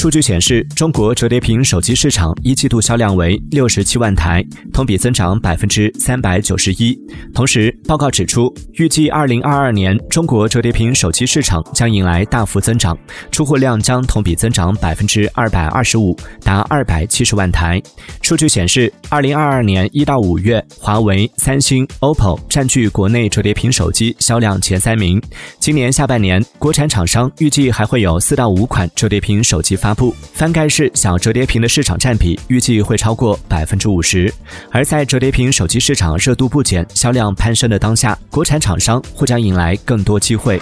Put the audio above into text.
数据显示，中国折叠屏手机市场一季度销量为六十七万台，同比增长百分之三百九十一。同时，报告指出，预计二零二二年中国折叠屏手机市场将迎来大幅增长，出货量将同比增长百分之二百二十五，达二百七十万台。数据显示，二零二二年一到五月，华为、三星、OPPO 占据国内折叠屏手机销量前三名。今年下半年，国产厂商预计还会有四到五款折叠屏手机发布，翻盖式小折叠屏的市场占比预计会超过百分之五十。而在折叠屏手机市场热度不减、销量攀升的当下，国产厂商或将迎来更多机会。